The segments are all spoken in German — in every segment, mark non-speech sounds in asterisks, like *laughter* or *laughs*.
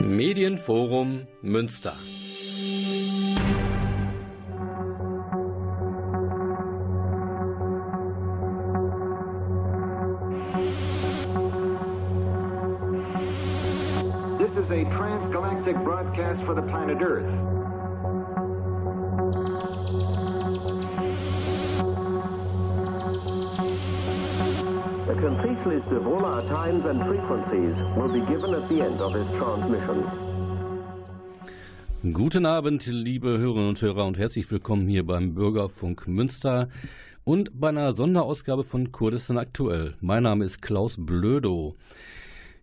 Medienforum Münster. This is a transgalactic broadcast for the planet Earth. Complete list of all our times and frequencies will be given at the end of this transmission. Guten Abend, liebe Hörerinnen und Hörer, und herzlich willkommen hier beim Bürgerfunk Münster und bei einer Sonderausgabe von Kurdistan aktuell. Mein Name ist Klaus Blödo.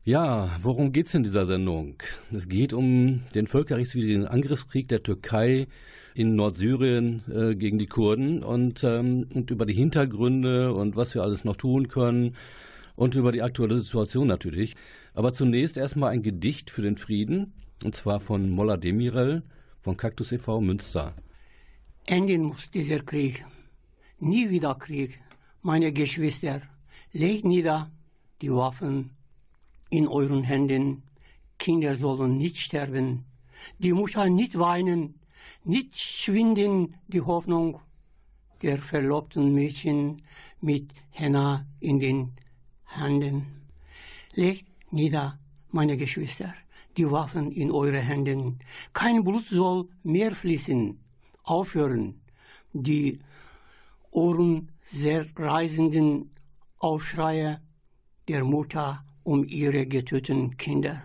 Ja, worum geht es in dieser Sendung? Es geht um den völkerrechtswidrigen Angriffskrieg der Türkei in Nordsyrien äh, gegen die Kurden und, ähm, und über die Hintergründe und was wir alles noch tun können und über die aktuelle Situation natürlich. Aber zunächst erstmal ein Gedicht für den Frieden und zwar von Molla Demirel von Cactus e.V. Münster. Enden muss dieser Krieg. Nie wieder Krieg. Meine Geschwister, legt nieder die Waffen in euren Händen. Kinder sollen nicht sterben. Die Mutter nicht weinen. Nicht schwinden die Hoffnung der verlobten Mädchen mit Henna in den Händen. Legt nieder, meine Geschwister, die Waffen in eure Händen. Kein Blut soll mehr fließen. Aufhören. Die ohrenreißenden Aufschreie der Mutter um ihre getöteten Kinder.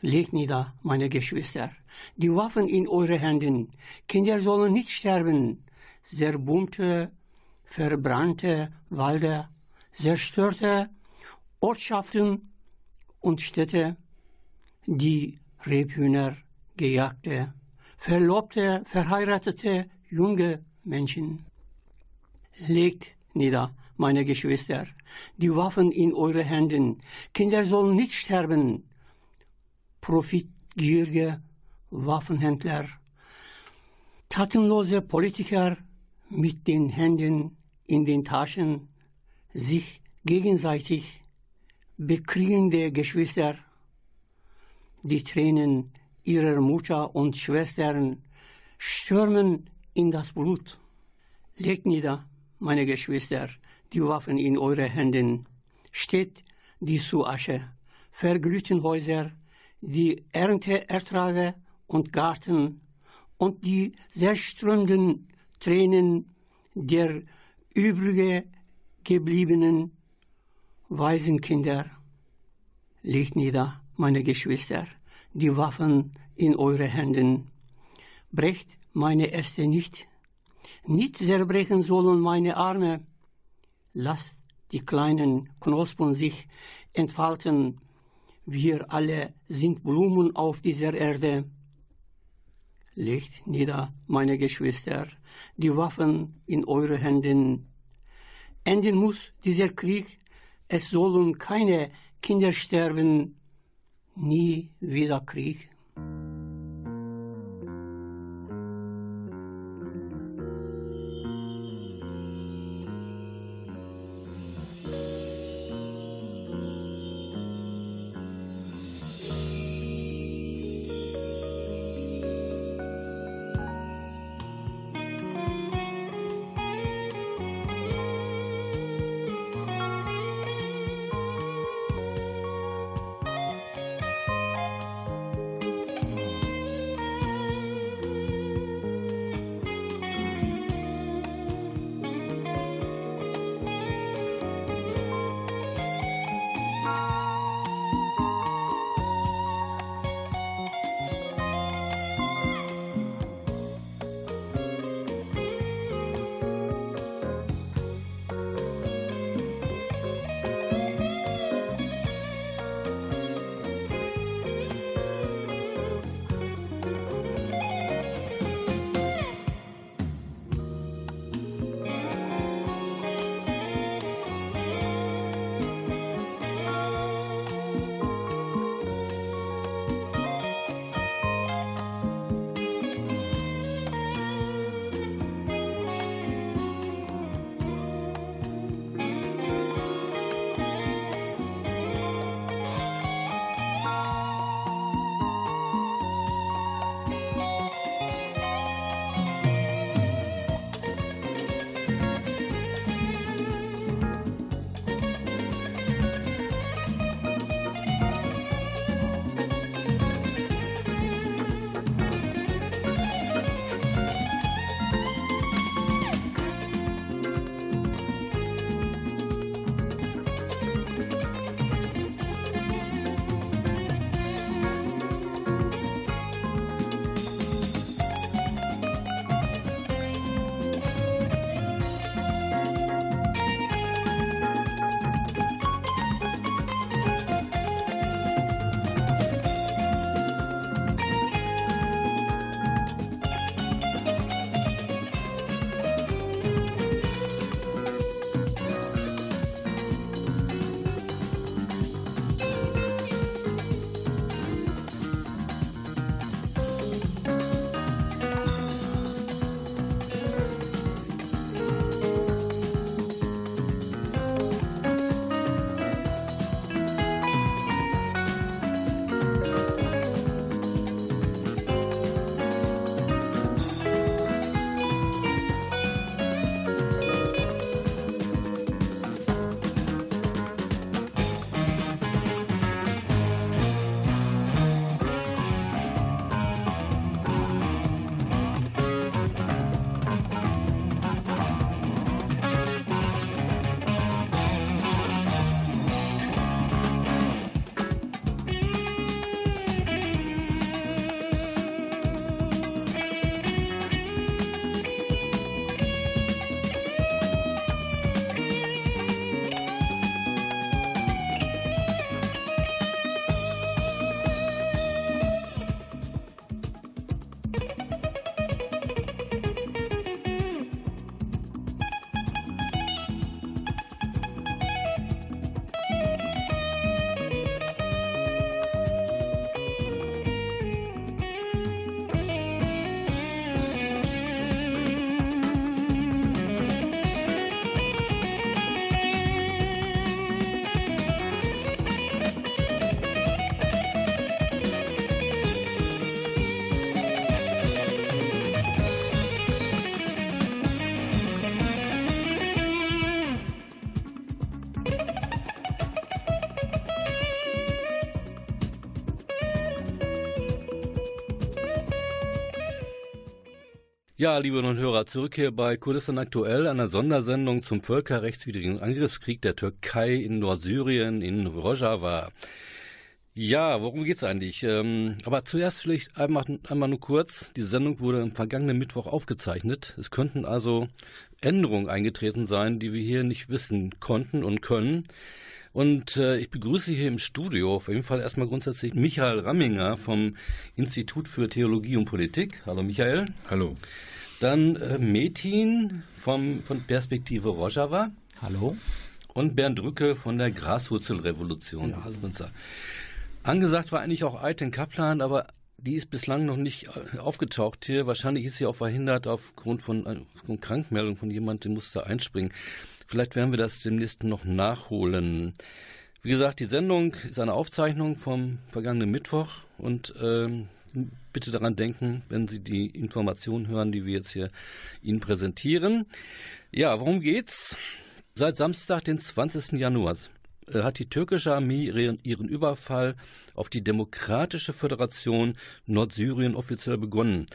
Legt nieder, meine Geschwister, die Waffen in eure Händen. Kinder sollen nicht sterben. Zerbumte, verbrannte Wälder, zerstörte Ortschaften und Städte, die Rebhühner gejagte, verlobte, verheiratete junge Menschen. Legt nieder, meine Geschwister, die Waffen in eure Händen. Kinder sollen nicht sterben. Profitgierige Waffenhändler, tatenlose Politiker mit den Händen in den Taschen, sich gegenseitig bekriegende Geschwister, die Tränen ihrer Mutter und Schwestern stürmen in das Blut. Legt nieder, meine Geschwister, die Waffen in eure Händen. Steht die zu Asche, verglühten Häuser, die Ernteertrage und Garten und die zerströmenden Tränen der übrige gebliebenen Waisenkinder. Legt nieder, meine Geschwister, die Waffen in eure Händen. Brecht meine Äste nicht, nicht zerbrechen sollen meine Arme. Lasst die kleinen Knospen sich entfalten. Wir alle sind Blumen auf dieser Erde. Legt nieder, meine Geschwister, die Waffen in eure Händen. Enden muss dieser Krieg, es sollen keine Kinder sterben, nie wieder Krieg. Ja, liebe und Hörer, zurück hier bei Kurdistan aktuell, einer Sondersendung zum völkerrechtswidrigen Angriffskrieg der Türkei in Nordsyrien, in Rojava. Ja, worum geht's eigentlich? Ähm, aber zuerst vielleicht einmal, einmal nur kurz. Die Sendung wurde am vergangenen Mittwoch aufgezeichnet. Es könnten also Änderungen eingetreten sein, die wir hier nicht wissen konnten und können. Und äh, ich begrüße hier im Studio auf jeden Fall erstmal grundsätzlich Michael Ramminger vom Institut für Theologie und Politik. Hallo Michael. Hallo. Dann äh, Metin vom, von Perspektive Rojava. Hallo. Und Bernd Rücke von der Graswurzelrevolution. Ja, hallo. Angesagt war eigentlich auch Aiten Kaplan, aber die ist bislang noch nicht äh, aufgetaucht hier. Wahrscheinlich ist sie auch verhindert aufgrund von, äh, von Krankmeldung von jemandem, der musste einspringen. Vielleicht werden wir das demnächst noch nachholen. Wie gesagt, die Sendung ist eine Aufzeichnung vom vergangenen Mittwoch und ähm, bitte daran denken, wenn Sie die Informationen hören, die wir jetzt hier Ihnen präsentieren. Ja, worum geht's? Seit Samstag, den 20. Januar, äh, hat die türkische Armee ihren Überfall auf die Demokratische Föderation Nordsyrien offiziell begonnen.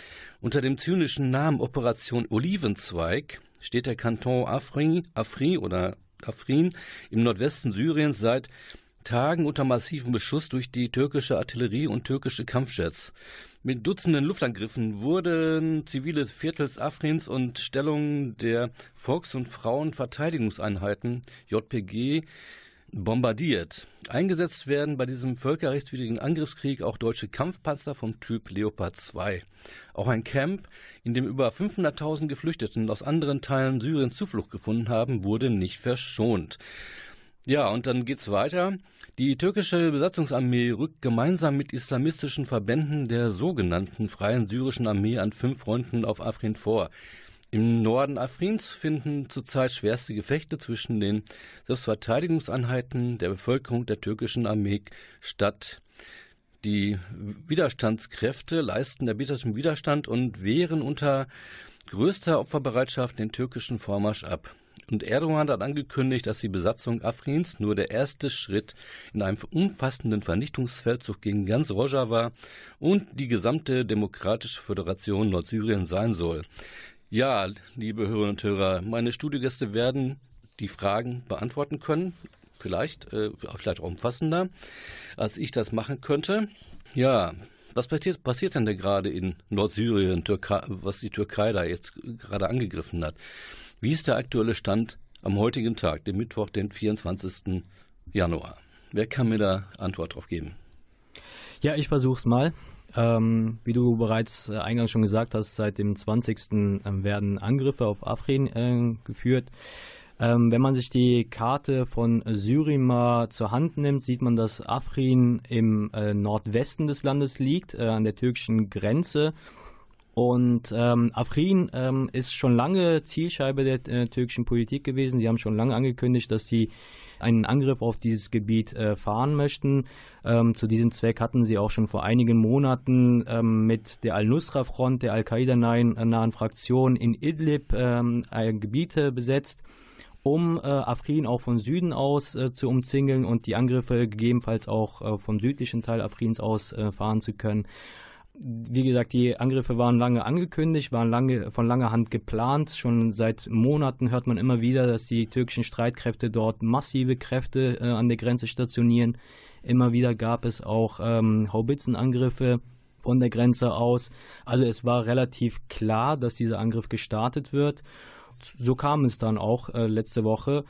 Unter dem zynischen Namen Operation Olivenzweig steht der Kanton Afrin, Afrin oder Afrin im Nordwesten Syriens seit Tagen unter massivem Beschuss durch die türkische Artillerie und türkische Kampfjets. Mit Dutzenden Luftangriffen wurden zivile Viertels Afrins und Stellungen der Volks- und Frauenverteidigungseinheiten JPG bombardiert. Eingesetzt werden bei diesem völkerrechtswidrigen Angriffskrieg auch deutsche Kampfpanzer vom Typ Leopard 2. Auch ein Camp, in dem über 500.000 Geflüchteten aus anderen Teilen Syriens Zuflucht gefunden haben, wurde nicht verschont. Ja, und dann geht's weiter. Die türkische Besatzungsarmee rückt gemeinsam mit islamistischen Verbänden der sogenannten Freien Syrischen Armee an fünf Fronten auf Afrin vor. Im Norden Afrins finden zurzeit schwerste Gefechte zwischen den Selbstverteidigungseinheiten der Bevölkerung der türkischen Armee statt. Die Widerstandskräfte leisten erbitterten Widerstand und wehren unter größter Opferbereitschaft den türkischen Vormarsch ab. Und Erdogan hat angekündigt, dass die Besatzung Afrins nur der erste Schritt in einem umfassenden Vernichtungsfeldzug gegen ganz Rojava und die gesamte Demokratische Föderation Nordsyrien sein soll. Ja, liebe Hörerinnen und Hörer, meine Studiogäste werden die Fragen beantworten können. Vielleicht, äh, vielleicht auch umfassender, als ich das machen könnte. Ja, was passiert, passiert denn da gerade in Nordsyrien, Türkei, was die Türkei da jetzt gerade angegriffen hat? Wie ist der aktuelle Stand am heutigen Tag, dem Mittwoch, den 24. Januar? Wer kann mir da Antwort drauf geben? Ja, ich versuch's mal. Ähm, wie du bereits äh, eingangs schon gesagt hast, seit dem 20. Ähm, werden Angriffe auf Afrin äh, geführt. Ähm, wenn man sich die Karte von Syrien mal zur Hand nimmt, sieht man, dass Afrin im äh, Nordwesten des Landes liegt, äh, an der türkischen Grenze. Und ähm, Afrin ähm, ist schon lange Zielscheibe der äh, türkischen Politik gewesen. Sie haben schon lange angekündigt, dass sie einen Angriff auf dieses Gebiet äh, fahren möchten. Ähm, zu diesem Zweck hatten sie auch schon vor einigen Monaten ähm, mit der Al-Nusra-Front, der Al-Qaida-nahen Fraktion in Idlib ähm, Gebiete besetzt um äh, Afrin auch von Süden aus äh, zu umzingeln und die Angriffe gegebenenfalls auch äh, vom südlichen Teil Afrins aus äh, fahren zu können wie gesagt, die Angriffe waren lange angekündigt, waren lange, von langer Hand geplant. Schon seit Monaten hört man immer wieder, dass die türkischen Streitkräfte dort massive Kräfte äh, an der Grenze stationieren. Immer wieder gab es auch ähm, Haubitzenangriffe von der Grenze aus. Also es war relativ klar, dass dieser Angriff gestartet wird. So kam es dann auch äh, letzte Woche.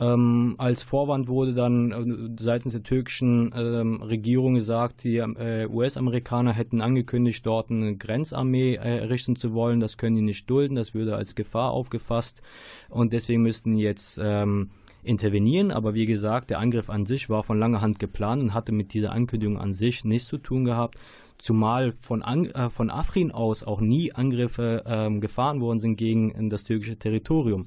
Ähm, als Vorwand wurde dann äh, seitens der türkischen ähm, Regierung gesagt, die äh, US-Amerikaner hätten angekündigt, dort eine Grenzarmee äh, errichten zu wollen. Das können die nicht dulden, das würde als Gefahr aufgefasst und deswegen müssten jetzt ähm, intervenieren. Aber wie gesagt, der Angriff an sich war von langer Hand geplant und hatte mit dieser Ankündigung an sich nichts zu tun gehabt. Zumal von, An äh, von Afrin aus auch nie Angriffe ähm, gefahren worden sind gegen das türkische Territorium.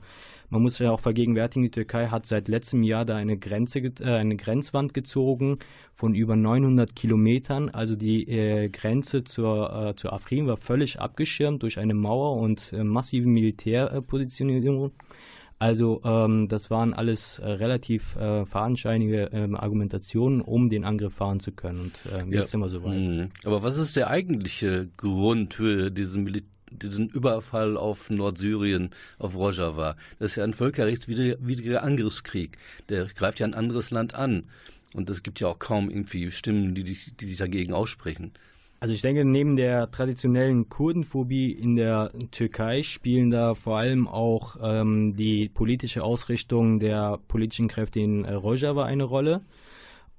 Man muss ja auch vergegenwärtigen, die Türkei hat seit letztem Jahr da eine Grenze, äh, eine Grenzwand gezogen von über 900 Kilometern. Also die äh, Grenze zur, äh, zur Afrin war völlig abgeschirmt durch eine Mauer und äh, massive Militärpositionierung. Also ähm, das waren alles äh, relativ äh, fadenscheinige äh, Argumentationen, um den Angriff fahren zu können. Und äh, jetzt ja. sind wir soweit. Mhm. Aber was ist der eigentliche Grund für diese Militär diesen Überfall auf Nordsyrien, auf Rojava. Das ist ja ein völkerrechtswidriger Angriffskrieg. Der greift ja ein anderes Land an. Und es gibt ja auch kaum irgendwie Stimmen, die, die sich dagegen aussprechen. Also ich denke, neben der traditionellen Kurdenphobie in der Türkei spielen da vor allem auch ähm, die politische Ausrichtung der politischen Kräfte in äh, Rojava eine Rolle.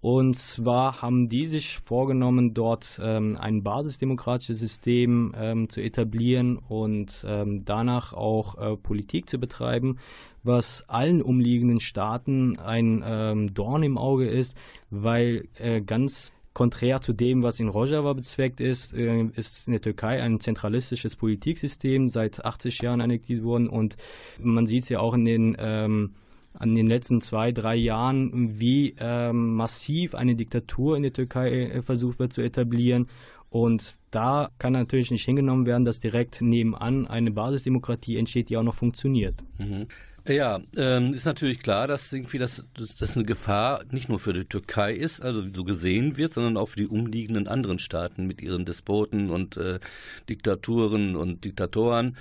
Und zwar haben die sich vorgenommen, dort ähm, ein basisdemokratisches System ähm, zu etablieren und ähm, danach auch äh, Politik zu betreiben, was allen umliegenden Staaten ein ähm, Dorn im Auge ist, weil äh, ganz konträr zu dem, was in Rojava bezweckt ist, äh, ist in der Türkei ein zentralistisches Politiksystem seit 80 Jahren annektiert worden und man sieht es ja auch in den ähm, an den letzten zwei, drei Jahren, wie ähm, massiv eine Diktatur in der Türkei äh, versucht wird zu etablieren. Und da kann natürlich nicht hingenommen werden, dass direkt nebenan eine Basisdemokratie entsteht, die auch noch funktioniert. Mhm. Ja, ähm, ist natürlich klar, dass irgendwie das, das, das eine Gefahr nicht nur für die Türkei ist, also so gesehen wird, sondern auch für die umliegenden anderen Staaten mit ihren Despoten und äh, Diktaturen und Diktatoren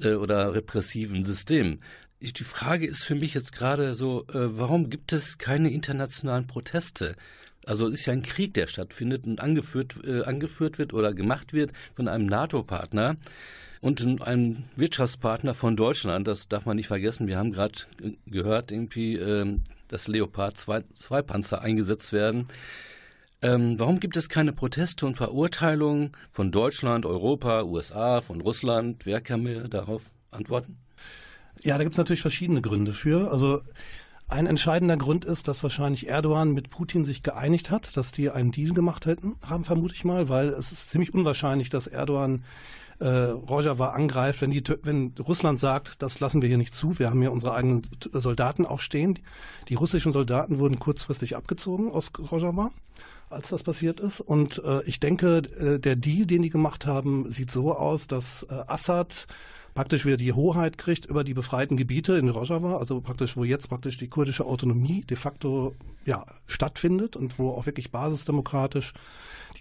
äh, oder repressiven Systemen die Frage ist für mich jetzt gerade so, äh, warum gibt es keine internationalen Proteste? Also es ist ja ein Krieg, der stattfindet und angeführt, äh, angeführt wird oder gemacht wird von einem NATO-Partner und einem Wirtschaftspartner von Deutschland. Das darf man nicht vergessen. Wir haben gerade gehört, irgendwie, äh, dass Leopard 2 Panzer eingesetzt werden. Ähm, warum gibt es keine Proteste und Verurteilungen von Deutschland, Europa, USA, von Russland? Wer kann mir darauf antworten? Ja, da gibt es natürlich verschiedene Gründe für. Also ein entscheidender Grund ist, dass wahrscheinlich Erdogan mit Putin sich geeinigt hat, dass die einen Deal gemacht hätten, haben vermute ich mal, weil es ist ziemlich unwahrscheinlich, dass Erdogan äh, Rojava angreift, wenn, die, wenn Russland sagt, das lassen wir hier nicht zu, wir haben hier unsere eigenen Soldaten auch stehen. Die russischen Soldaten wurden kurzfristig abgezogen aus Rojava, als das passiert ist. Und äh, ich denke, äh, der Deal, den die gemacht haben, sieht so aus, dass äh, Assad praktisch wieder die Hoheit kriegt über die befreiten Gebiete in Rojava, also praktisch, wo jetzt praktisch die kurdische Autonomie de facto ja, stattfindet und wo auch wirklich basisdemokratisch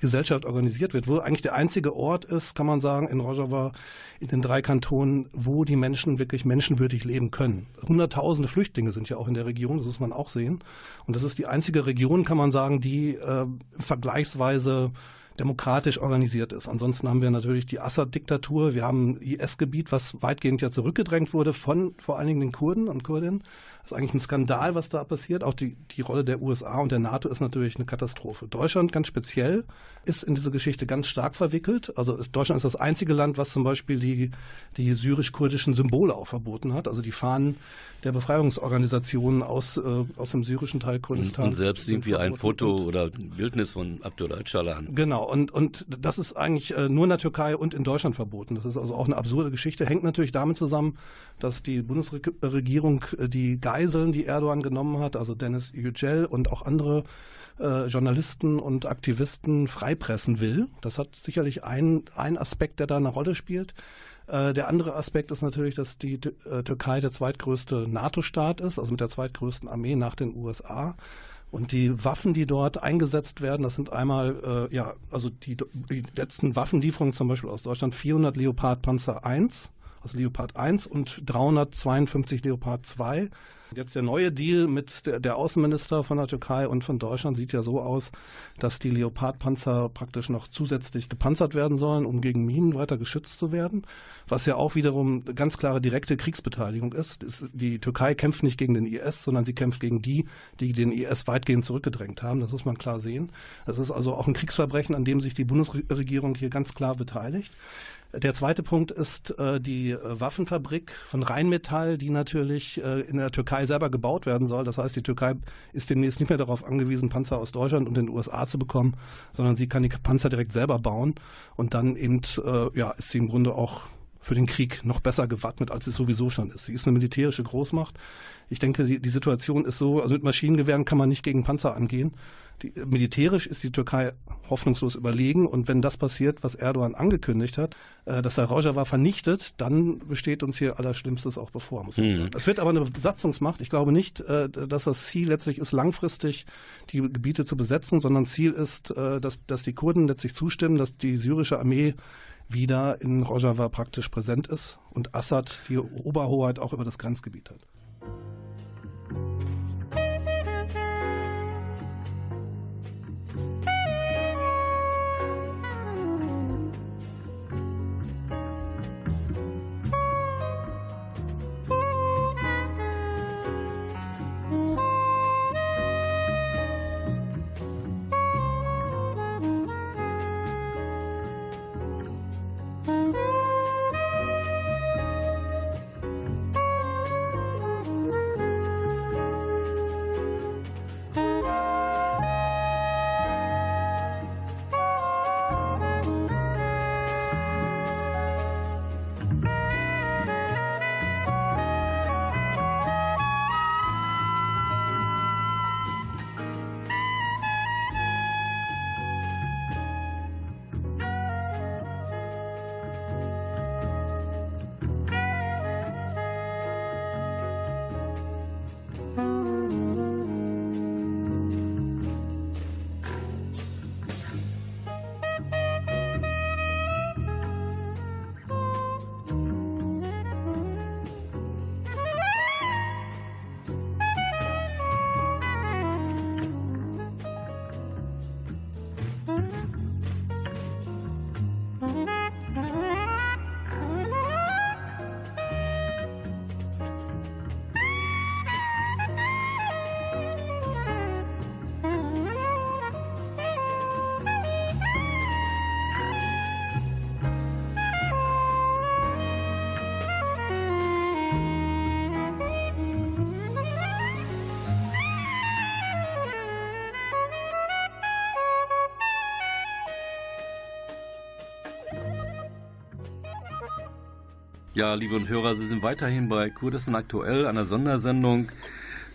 Gesellschaft organisiert wird, wo eigentlich der einzige Ort ist, kann man sagen, in Rojava, in den drei Kantonen, wo die Menschen wirklich menschenwürdig leben können. Hunderttausende Flüchtlinge sind ja auch in der Region, das muss man auch sehen. Und das ist die einzige Region, kann man sagen, die äh, vergleichsweise demokratisch organisiert ist. Ansonsten haben wir natürlich die Assad-Diktatur, wir haben IS-Gebiet, was weitgehend ja zurückgedrängt wurde von vor allen Dingen den Kurden und Kurdinnen. Das ist eigentlich ein Skandal, was da passiert. Auch die, die Rolle der USA und der NATO ist natürlich eine Katastrophe. Deutschland ganz speziell ist in diese Geschichte ganz stark verwickelt. Also ist, Deutschland ist das einzige Land, was zum Beispiel die, die syrisch-kurdischen Symbole auch verboten hat, also die Fahnen der Befreiungsorganisationen aus, äh, aus dem syrischen Teil Kurdistans. Und, selbst irgendwie ein Foto oder Bildnis von Abdullah Öcalan. Genau, und, und das ist eigentlich äh, nur in der Türkei und in Deutschland verboten. Das ist also auch eine absurde Geschichte, hängt natürlich damit zusammen, dass die Bundesregierung äh, die Geiseln, die Erdogan genommen hat, also Dennis Yücel und auch andere äh, Journalisten und Aktivisten freipressen will. Das hat sicherlich ein, ein Aspekt, der da eine Rolle spielt. Äh, der andere Aspekt ist natürlich, dass die äh, Türkei der zweitgrößte NATO-Staat ist, also mit der zweitgrößten Armee nach den USA. Und die Waffen, die dort eingesetzt werden, das sind einmal, äh, ja, also die, die letzten Waffenlieferungen zum Beispiel aus Deutschland, 400 Leopard Panzer 1, also Leopard 1 und 352 Leopard 2 Jetzt der neue Deal mit der, Außenminister von der Türkei und von Deutschland sieht ja so aus, dass die Leopardpanzer praktisch noch zusätzlich gepanzert werden sollen, um gegen Minen weiter geschützt zu werden, was ja auch wiederum ganz klare direkte Kriegsbeteiligung ist. Die Türkei kämpft nicht gegen den IS, sondern sie kämpft gegen die, die den IS weitgehend zurückgedrängt haben. Das muss man klar sehen. Das ist also auch ein Kriegsverbrechen, an dem sich die Bundesregierung hier ganz klar beteiligt. Der zweite Punkt ist äh, die äh, Waffenfabrik von Rheinmetall, die natürlich äh, in der Türkei selber gebaut werden soll. Das heißt, die Türkei ist demnächst nicht mehr darauf angewiesen, Panzer aus Deutschland und den USA zu bekommen, sondern sie kann die Panzer direkt selber bauen und dann eben äh, ja, ist sie im Grunde auch für den Krieg noch besser gewappnet, als es sowieso schon ist. Sie ist eine militärische Großmacht. Ich denke, die, die Situation ist so, also mit Maschinengewehren kann man nicht gegen Panzer angehen. Die, militärisch ist die Türkei hoffnungslos überlegen. Und wenn das passiert, was Erdogan angekündigt hat, äh, dass er Rojava vernichtet, dann besteht uns hier Allerschlimmstes auch bevor, muss man mhm. sagen. Es wird aber eine Besatzungsmacht. Ich glaube nicht, äh, dass das Ziel letztlich ist, langfristig die Gebiete zu besetzen, sondern Ziel ist, äh, dass, dass die Kurden letztlich zustimmen, dass die syrische Armee wieder in Rojava praktisch präsent ist und Assad die Oberhoheit auch über das Grenzgebiet hat. Ja, liebe und Hörer, Sie sind weiterhin bei Kurdistan aktuell, einer Sondersendung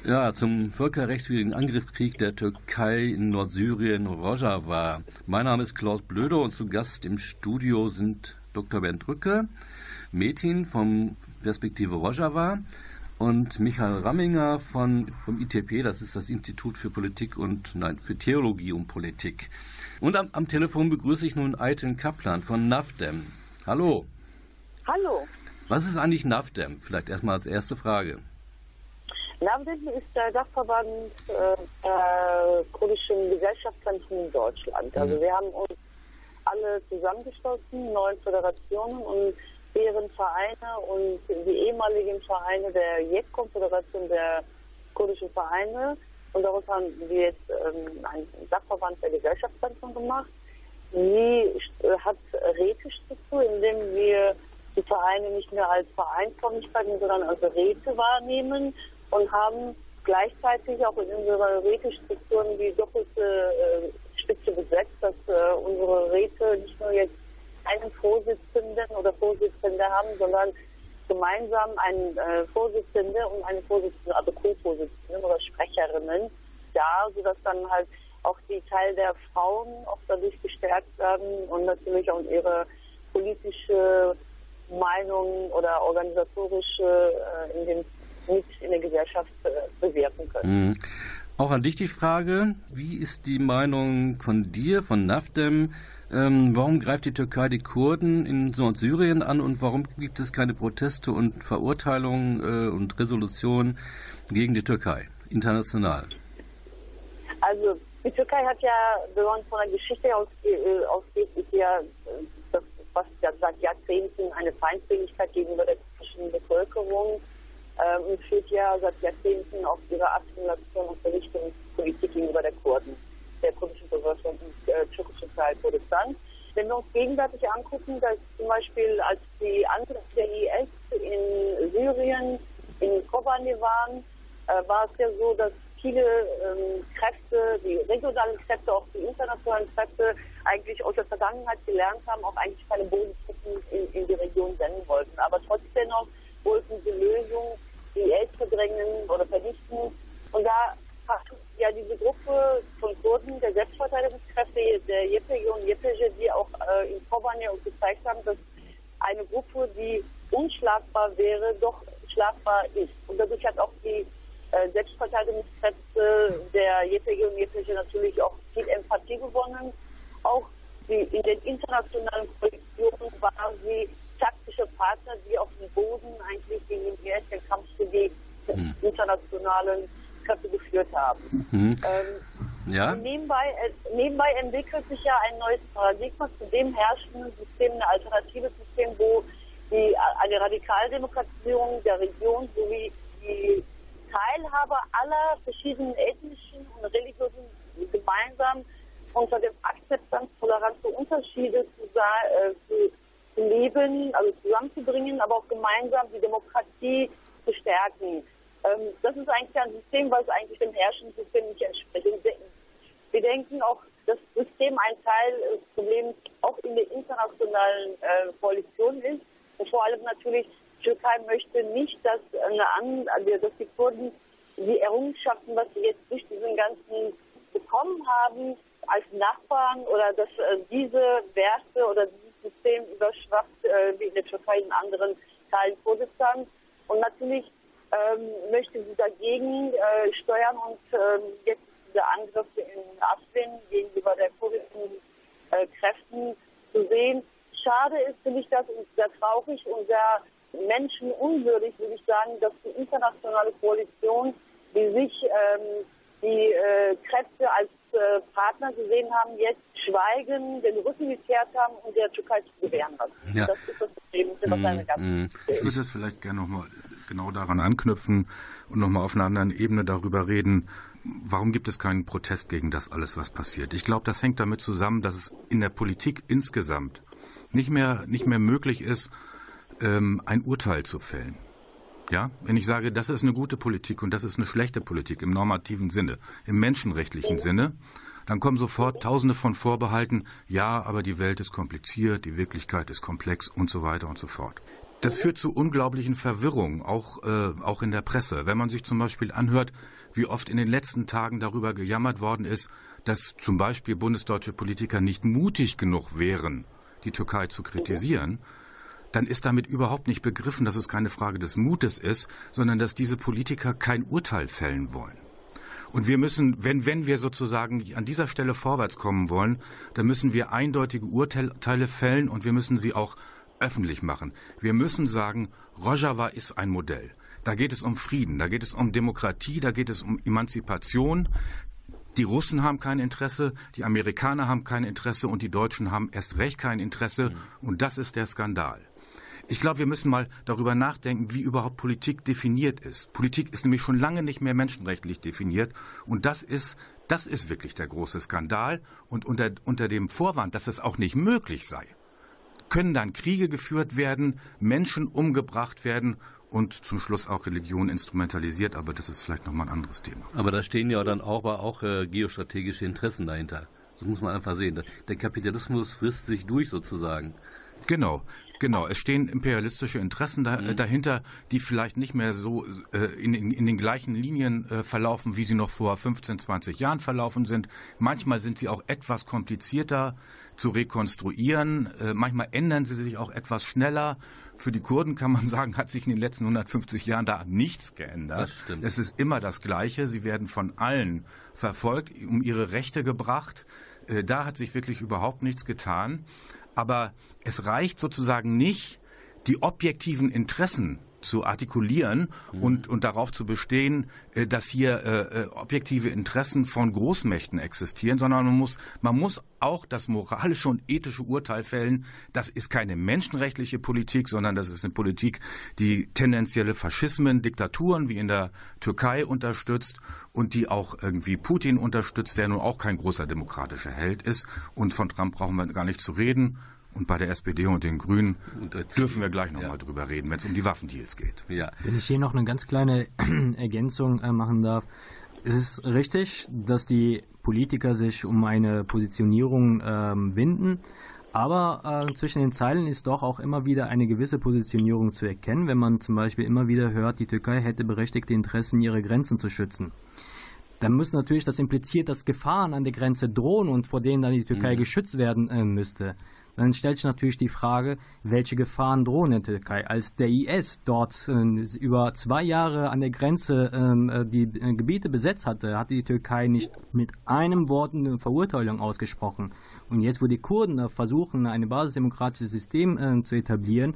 ja, zum völkerrechtswidrigen Angriffskrieg der Türkei in Nordsyrien, Rojava. Mein Name ist Klaus Blöder und zu Gast im Studio sind Dr. Bernd Rücke, Metin vom Perspektive Rojava und Michael Ramminger von, vom ITP, das ist das Institut für Politik und nein, für Theologie und Politik. Und am, am Telefon begrüße ich nun Aiten Kaplan von NAFDEM. Hallo. Hallo. Was ist eigentlich NAVDEM? Vielleicht erstmal als erste Frage. NAVDEM ist der Dachverband äh, der kurdischen Gesellschaftszentren in Deutschland. Mhm. Also wir haben uns alle zusammengeschlossen, neun Föderationen und deren Vereine und die ehemaligen Vereine der JED-Konföderation der kurdischen Vereine. Und daraus haben wir jetzt ähm, einen Dachverband der Gesellschaftszentren gemacht. Sie äh, hat Rätestruktur, indem wir die Vereine nicht mehr als Vereinsförmlichkeiten, sondern als Räte wahrnehmen und haben gleichzeitig auch in unseren Rätestrukturen die doppelte äh, Spitze besetzt, dass äh, unsere Räte nicht nur jetzt einen Vorsitzenden oder Vorsitzende haben, sondern gemeinsam einen äh, Vorsitzende und eine Vorsitzende, also Co-Vorsitzende oder Sprecherinnen da, sodass dann halt auch die Teil der Frauen auch dadurch gestärkt werden und natürlich auch ihre politische Meinungen oder organisatorische äh, in, den, mit in der Gesellschaft äh, bewirken können. Mhm. Auch an dich die Frage, wie ist die Meinung von dir, von NAFDEM? Ähm, warum greift die Türkei die Kurden in Nordsyrien an und warum gibt es keine Proteste und Verurteilungen äh, und Resolutionen gegen die Türkei international? Also die Türkei hat ja, wenn man von der Geschichte ausgeht, äh, ausgeht ist ja was ja seit Jahrzehnten eine Feindseligkeit gegenüber der türkischen Bevölkerung ähm, und führt ja seit Jahrzehnten auf ihre Assimilation und Vernichtungspolitik gegenüber der Kurden, der kurdischen Bevölkerung im äh, türkischen Teil Kurdistan. Wenn wir uns gegenwärtig angucken, dass zum Beispiel als die Angriffe der IS in Syrien, in Kobane waren, äh, war es ja so, dass viele ähm, Kräfte, die regionalen Kräfte, auch die internationalen Kräfte, eigentlich aus der Vergangenheit gelernt haben, auch eigentlich keine Bodentruppen in, in die Region senden wollten. Aber trotzdem noch wollten sie Lösungen, die Els verdrängen oder vernichten. Und da hat ja diese Gruppe von Kurden, der Selbstverteidigungskräfte, der YPG und YPG, die auch äh, in Kobane gezeigt haben, dass eine Gruppe, die unschlagbar wäre, doch schlagbar ist. Und dadurch hat auch die äh, Selbstverteidigungskräfte der JPG und JPG natürlich auch viel Empathie gewonnen. Auch sie in den internationalen Koalitionen war sie taktische Partner, die auf dem Boden eigentlich gegen die erste Kampf für die mhm. internationalen Kräfte geführt haben. Mhm. Ähm, ja. nebenbei, äh, nebenbei entwickelt sich ja ein neues Paradigma zu dem herrschenden System, ein alternatives System, wo die, eine Radikaldemokratisierung der Region sowie die Teilhabe aller verschiedenen ethnischen und religiösen gemeinsam unter dem Akzeptanz tolerante Unterschiede zu, äh, zu, zu, leben, also zusammenzubringen, aber auch gemeinsam die Demokratie zu stärken. Ähm, das ist eigentlich ein System, was eigentlich dem herrschenden System nicht entspricht. Wir denken auch, dass das System ein Teil des Problems auch in der internationalen äh, Koalition ist. Und vor allem natürlich, Türkei möchte nicht, dass, eine, also, dass die Kurden die Errungenschaften, was sie jetzt durch diesen ganzen bekommen haben, als Nachbarn oder dass äh, diese Werte oder dieses System überschwappt, äh, wie in der Türkei in anderen Teilen Kurdistans. Und natürlich ähm, möchte sie dagegen äh, steuern und ähm, jetzt diese Angriffe in Afrin gegenüber der kurdischen äh, Kräften zu sehen. Schade ist, finde ich das, und sehr traurig und sehr menschenunwürdig, würde ich sagen, dass die internationale Koalition, die sich ähm, die äh, Kräfte als äh, Partner gesehen haben, jetzt schweigen, den Rücken gekehrt haben und der Türkei zu gewähren lassen. Ja. Das ist das Problem. Das mm, mm. Ich würde jetzt vielleicht gerne nochmal genau daran anknüpfen und nochmal auf einer anderen Ebene darüber reden, warum gibt es keinen Protest gegen das alles, was passiert? Ich glaube, das hängt damit zusammen, dass es in der Politik insgesamt nicht mehr, nicht mehr möglich ist, ähm, ein Urteil zu fällen. Ja, wenn ich sage, das ist eine gute Politik und das ist eine schlechte Politik im normativen Sinne, im menschenrechtlichen Sinne, dann kommen sofort Tausende von Vorbehalten. Ja, aber die Welt ist kompliziert, die Wirklichkeit ist komplex und so weiter und so fort. Das führt zu unglaublichen Verwirrungen, auch, äh, auch in der Presse. Wenn man sich zum Beispiel anhört, wie oft in den letzten Tagen darüber gejammert worden ist, dass zum Beispiel bundesdeutsche Politiker nicht mutig genug wären, die Türkei zu kritisieren, dann ist damit überhaupt nicht begriffen, dass es keine Frage des Mutes ist, sondern dass diese Politiker kein Urteil fällen wollen. Und wir müssen, wenn, wenn wir sozusagen an dieser Stelle vorwärts kommen wollen, dann müssen wir eindeutige Urteile fällen und wir müssen sie auch öffentlich machen. Wir müssen sagen, Rojava ist ein Modell. Da geht es um Frieden, da geht es um Demokratie, da geht es um Emanzipation. Die Russen haben kein Interesse, die Amerikaner haben kein Interesse und die Deutschen haben erst recht kein Interesse. Und das ist der Skandal. Ich glaube, wir müssen mal darüber nachdenken, wie überhaupt Politik definiert ist. Politik ist nämlich schon lange nicht mehr menschenrechtlich definiert. Und das ist, das ist wirklich der große Skandal. Und unter, unter dem Vorwand, dass es auch nicht möglich sei, können dann Kriege geführt werden, Menschen umgebracht werden und zum Schluss auch Religion instrumentalisiert, aber das ist vielleicht nochmal ein anderes Thema. Aber da stehen ja dann auch, auch äh, geostrategische Interessen dahinter. Das muss man einfach sehen. Der Kapitalismus frisst sich durch sozusagen. Genau. Genau, es stehen imperialistische Interessen da, mhm. dahinter, die vielleicht nicht mehr so äh, in, in, in, den gleichen Linien äh, verlaufen, wie sie noch vor 15, 20 Jahren verlaufen sind. Manchmal sind sie auch etwas komplizierter zu rekonstruieren. Äh, manchmal ändern sie sich auch etwas schneller. Für die Kurden kann man *laughs* sagen, hat sich in den letzten 150 Jahren da nichts geändert. Das stimmt. Es ist immer das Gleiche. Sie werden von allen verfolgt, um ihre Rechte gebracht. Äh, da hat sich wirklich überhaupt nichts getan. Aber es reicht sozusagen nicht, die objektiven Interessen zu artikulieren mhm. und, und darauf zu bestehen, äh, dass hier äh, äh, objektive Interessen von Großmächten existieren, sondern man muss, man muss auch das moralische und ethische Urteil fällen, das ist keine menschenrechtliche Politik, sondern das ist eine Politik, die tendenzielle Faschismen, Diktaturen wie in der Türkei unterstützt und die auch irgendwie Putin unterstützt, der nun auch kein großer demokratischer Held ist. Und von Trump brauchen wir gar nicht zu reden. Und bei der SPD und den Grünen dürfen wir gleich nochmal ja. drüber reden, wenn es um die Waffendeals geht. Ja. Wenn ich hier noch eine ganz kleine *clears throat* Ergänzung äh, machen darf. Es ist richtig, dass die Politiker sich um eine Positionierung ähm, winden. Aber äh, zwischen den Zeilen ist doch auch immer wieder eine gewisse Positionierung zu erkennen, wenn man zum Beispiel immer wieder hört, die Türkei hätte berechtigte Interessen, ihre Grenzen zu schützen. Dann muss natürlich das impliziert, dass Gefahren an der Grenze drohen und vor denen dann die Türkei mhm. geschützt werden äh, müsste. Dann stellt sich natürlich die Frage, welche Gefahren drohen der Türkei? Als der IS dort äh, über zwei Jahre an der Grenze ähm, äh, die äh, Gebiete besetzt hatte, hatte die Türkei nicht mit einem Wort eine Verurteilung ausgesprochen. Und jetzt, wo die Kurden versuchen, ein basisdemokratisches System äh, zu etablieren,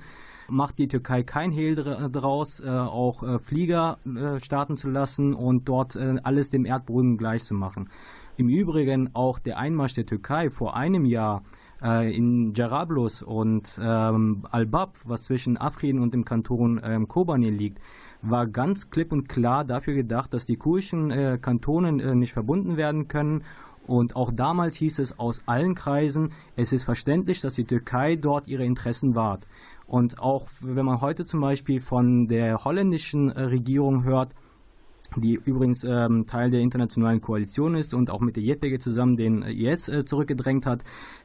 macht die Türkei kein Hehl daraus, äh, auch Flieger starten zu lassen und dort alles dem Erdboden gleich zu machen. Im Übrigen auch der Einmarsch der Türkei vor einem Jahr äh, in Jarablus und ähm, Al-Bab, was zwischen Afrin und dem Kanton ähm, Kobani liegt, war ganz klipp und klar dafür gedacht, dass die kurdischen äh, Kantonen äh, nicht verbunden werden können. Und auch damals hieß es aus allen Kreisen, es ist verständlich, dass die Türkei dort ihre Interessen wahrt. Und auch wenn man heute zum Beispiel von der holländischen äh, Regierung hört, die übrigens ähm, Teil der internationalen Koalition ist und auch mit der JPG zusammen den IS äh, zurückgedrängt hat,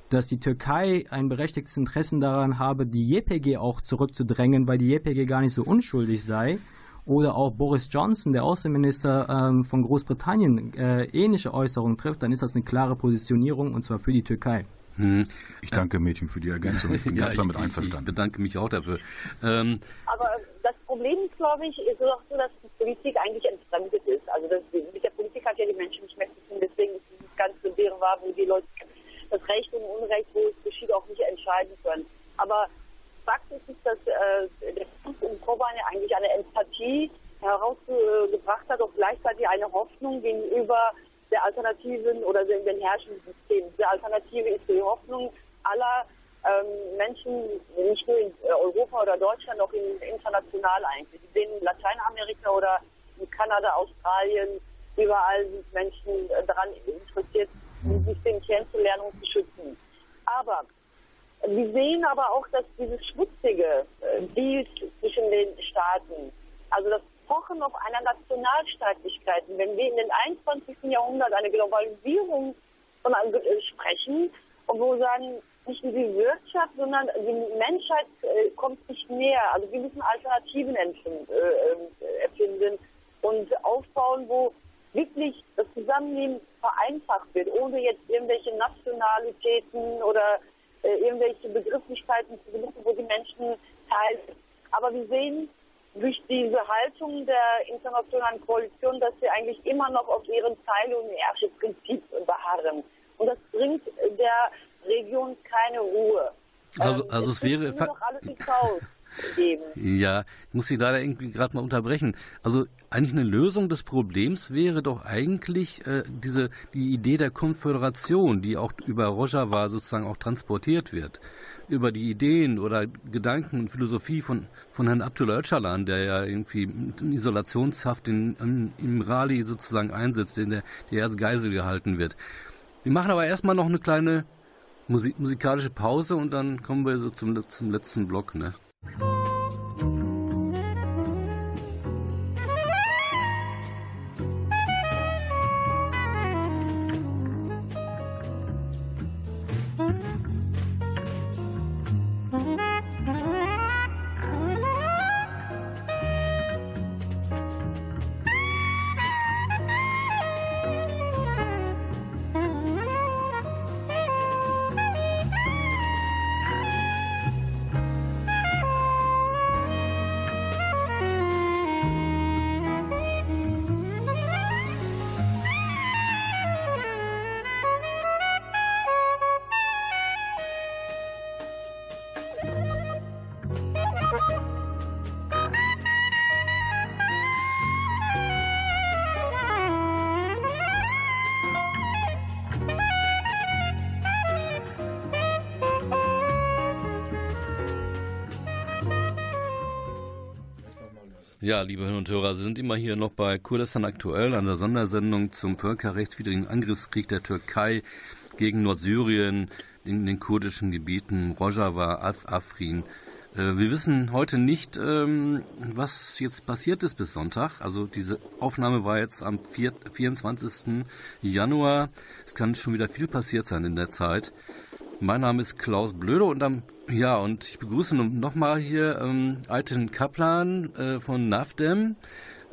dass die Türkei ein berechtigtes Interesse daran habe, die JPG auch zurückzudrängen, weil die JPG gar nicht so unschuldig sei. Oder auch Boris Johnson, der Außenminister ähm, von Großbritannien, äh, ähnliche Äußerungen trifft, dann ist das eine klare Positionierung und zwar für die Türkei. Hm. Ich danke Mädchen für die Ergänzung. Ich bin ja, ganz damit einverstanden. Ich bedanke mich auch dafür. Ähm, Aber das Problem ist, glaube ich, ist auch so, dass Politik eigentlich entfremdet ist. Also das, mit der Politik hat ja die Menschen nicht mehr zu tun. Deswegen ist dieses ganze Wirrwarr, wo die Leute das Recht und Unrecht, wo es geschieht, auch nicht entscheiden können. Aber Fakt ist, dass äh, der Kampf um Kobane eigentlich eine Empathie herausgebracht hat, und gleichzeitig eine Hoffnung gegenüber der Alternativen oder den herrschenden Systemen. Die Alternative ist die Hoffnung aller ähm, Menschen, nicht nur in äh, Europa oder Deutschland, auch in, international eigentlich. Sie sehen in Lateinamerika oder in Kanada, Australien, überall sind Menschen äh, daran interessiert, dieses System kennenzulernen und zu schützen. Aber wir sehen aber auch, dass dieses schmutzige äh, Bild zwischen den Staaten, also das Pochen auf einer Nationalstaatlichkeit, wenn wir in den 21. Jahrhundert eine Globalisierung von einem, sprechen, und wo sagen, nicht nur die Wirtschaft, sondern die Menschheit äh, kommt nicht näher. Also wir müssen Alternativen äh, erfinden und aufbauen, wo wirklich das Zusammenleben vereinfacht wird, ohne jetzt irgendwelche Nationalitäten oder äh, irgendwelche Begrifflichkeiten zu benutzen, wo die Menschen teilen. Aber wir sehen durch diese Haltung der internationalen Koalition, dass sie eigentlich immer noch auf ihren Teil- und Herrscherprinzip beharren. Und das bringt der Region keine Ruhe. Also, ähm, also es, es wäre. Noch alles ins Haus geben. Ja, ich muss Sie leider irgendwie gerade mal unterbrechen. Also eigentlich eine Lösung des Problems wäre doch eigentlich äh, diese die Idee der Konföderation, die auch über Rojava sozusagen auch transportiert wird, über die Ideen oder Gedanken und Philosophie von von Herrn Abdullah Öcalan, der ja irgendwie in Isolationshaft in, in, im Rali sozusagen einsetzt, in der der als Geisel gehalten wird. Wir machen aber erstmal noch eine kleine Musik, musikalische Pause und dann kommen wir so zum, zum letzten Block. Ne? Ja, liebe Hörer und Hörer, Sie sind immer hier noch bei Kurdistan aktuell an der Sondersendung zum völkerrechtswidrigen Angriffskrieg der Türkei gegen Nordsyrien, in den kurdischen Gebieten Rojava, Af Afrin. Äh, wir wissen heute nicht, ähm, was jetzt passiert ist bis Sonntag. Also diese Aufnahme war jetzt am 24. Januar. Es kann schon wieder viel passiert sein in der Zeit. Mein Name ist Klaus Blöde und am, ja, und ich begrüße nochmal hier ähm, Alten Kaplan äh, von NAFDEM.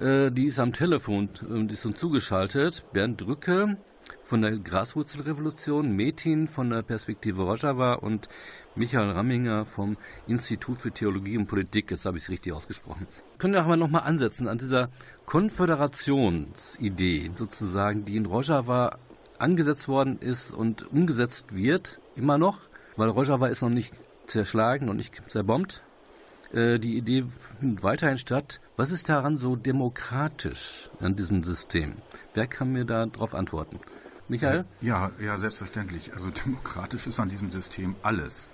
Äh, die ist am Telefon, äh, die ist uns zugeschaltet. Bernd Drücke von der Graswurzelrevolution, Metin von der Perspektive Rojava und Michael Ramminger vom Institut für Theologie und Politik. Jetzt habe ich es richtig ausgesprochen. Können wir aber nochmal ansetzen an dieser Konföderationsidee sozusagen, die in Rojava angesetzt worden ist und umgesetzt wird, immer noch, weil Rojava ist noch nicht zerschlagen und nicht zerbombt. Äh, die Idee findet weiterhin statt. Was ist daran so demokratisch an diesem System? Wer kann mir da darauf antworten? Michael? Ja, ja, selbstverständlich. Also demokratisch ist an diesem System alles.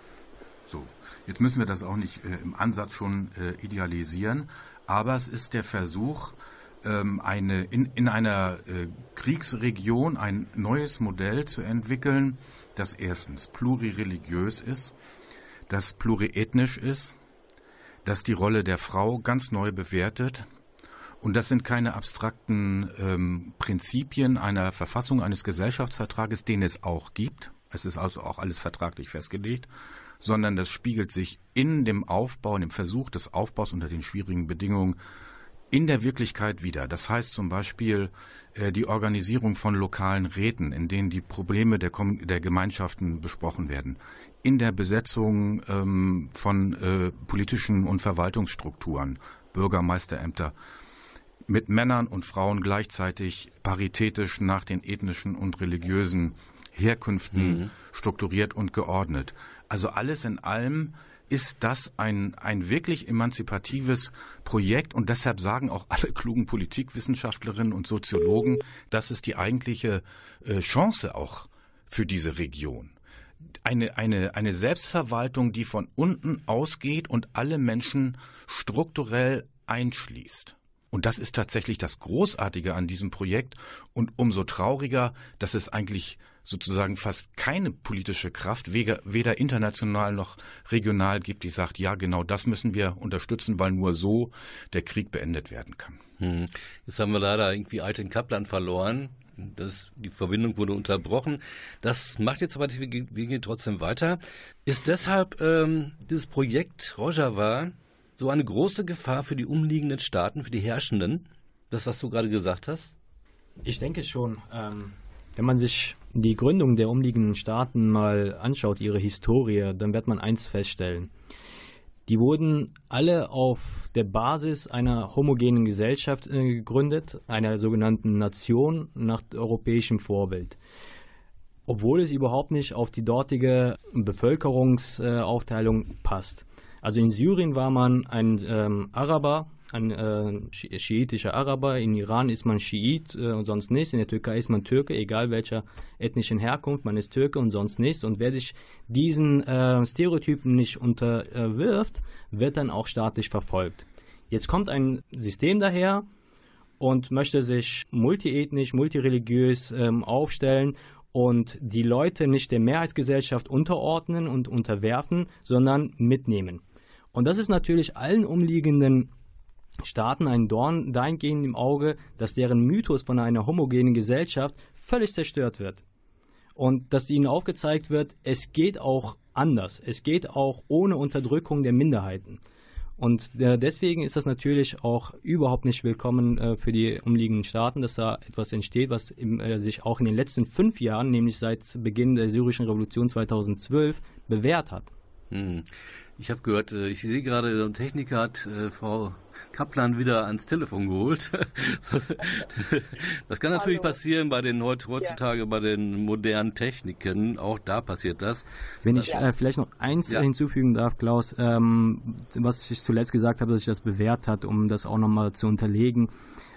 So, jetzt müssen wir das auch nicht äh, im Ansatz schon äh, idealisieren, aber es ist der Versuch, ähm, eine, in, in einer äh, Kriegsregion ein neues Modell zu entwickeln, das erstens plurireligiös ist, das pluriethnisch ist, das die Rolle der Frau ganz neu bewertet. Und das sind keine abstrakten ähm, Prinzipien einer Verfassung, eines Gesellschaftsvertrages, den es auch gibt. Es ist also auch alles vertraglich festgelegt, sondern das spiegelt sich in dem Aufbau, in dem Versuch des Aufbaus unter den schwierigen Bedingungen in der Wirklichkeit wieder. Das heißt zum Beispiel äh, die Organisierung von lokalen Räten, in denen die Probleme der, Kom der Gemeinschaften besprochen werden, in der Besetzung ähm, von äh, politischen und Verwaltungsstrukturen, Bürgermeisterämter, mit Männern und Frauen gleichzeitig paritätisch nach den ethnischen und religiösen Herkünften mhm. strukturiert und geordnet. Also alles in allem ist das ein, ein wirklich emanzipatives Projekt und deshalb sagen auch alle klugen Politikwissenschaftlerinnen und Soziologen, das ist die eigentliche äh, Chance auch für diese Region. Eine, eine, eine Selbstverwaltung, die von unten ausgeht und alle Menschen strukturell einschließt. Und das ist tatsächlich das Großartige an diesem Projekt und umso trauriger, dass es eigentlich sozusagen fast keine politische Kraft, weder international noch regional gibt, die sagt, ja, genau das müssen wir unterstützen, weil nur so der Krieg beendet werden kann. Hm. Jetzt haben wir leider irgendwie Alten Kaplan verloren. Das, die Verbindung wurde unterbrochen. Das macht jetzt aber die Wege trotzdem weiter. Ist deshalb ähm, dieses Projekt Rojava so eine große Gefahr für die umliegenden Staaten, für die Herrschenden? Das, was du gerade gesagt hast? Ich denke schon. Ähm, wenn man sich die Gründung der umliegenden Staaten mal anschaut, ihre Historie, dann wird man eins feststellen. Die wurden alle auf der Basis einer homogenen Gesellschaft äh, gegründet, einer sogenannten Nation nach europäischem Vorbild. Obwohl es überhaupt nicht auf die dortige Bevölkerungsaufteilung passt. Also in Syrien war man ein ähm, Araber, ein äh, schiitischer Araber. In Iran ist man Schiit äh, und sonst nichts. In der Türkei ist man Türke, egal welcher ethnischen Herkunft. Man ist Türke und sonst nichts. Und wer sich diesen äh, Stereotypen nicht unterwirft, wird dann auch staatlich verfolgt. Jetzt kommt ein System daher und möchte sich multiethnisch, multireligiös ähm, aufstellen und die Leute nicht der Mehrheitsgesellschaft unterordnen und unterwerfen, sondern mitnehmen. Und das ist natürlich allen umliegenden Staaten ein Dorn dahingehend im Auge, dass deren Mythos von einer homogenen Gesellschaft völlig zerstört wird. Und dass ihnen aufgezeigt wird, es geht auch anders. Es geht auch ohne Unterdrückung der Minderheiten. Und äh, deswegen ist das natürlich auch überhaupt nicht willkommen äh, für die umliegenden Staaten, dass da etwas entsteht, was äh, sich auch in den letzten fünf Jahren, nämlich seit Beginn der syrischen Revolution 2012, bewährt hat. Hm. Ich habe gehört, äh, ich sehe gerade, ein Techniker hat äh, Frau Kaplan wieder ans Telefon geholt. *laughs* das kann natürlich Hallo. passieren bei den heutzutage ja. bei den modernen Techniken. Auch da passiert das. Wenn das ich äh, vielleicht noch eins ja. hinzufügen darf, Klaus, ähm, was ich zuletzt gesagt habe, dass sich das bewährt hat, um das auch nochmal zu unterlegen.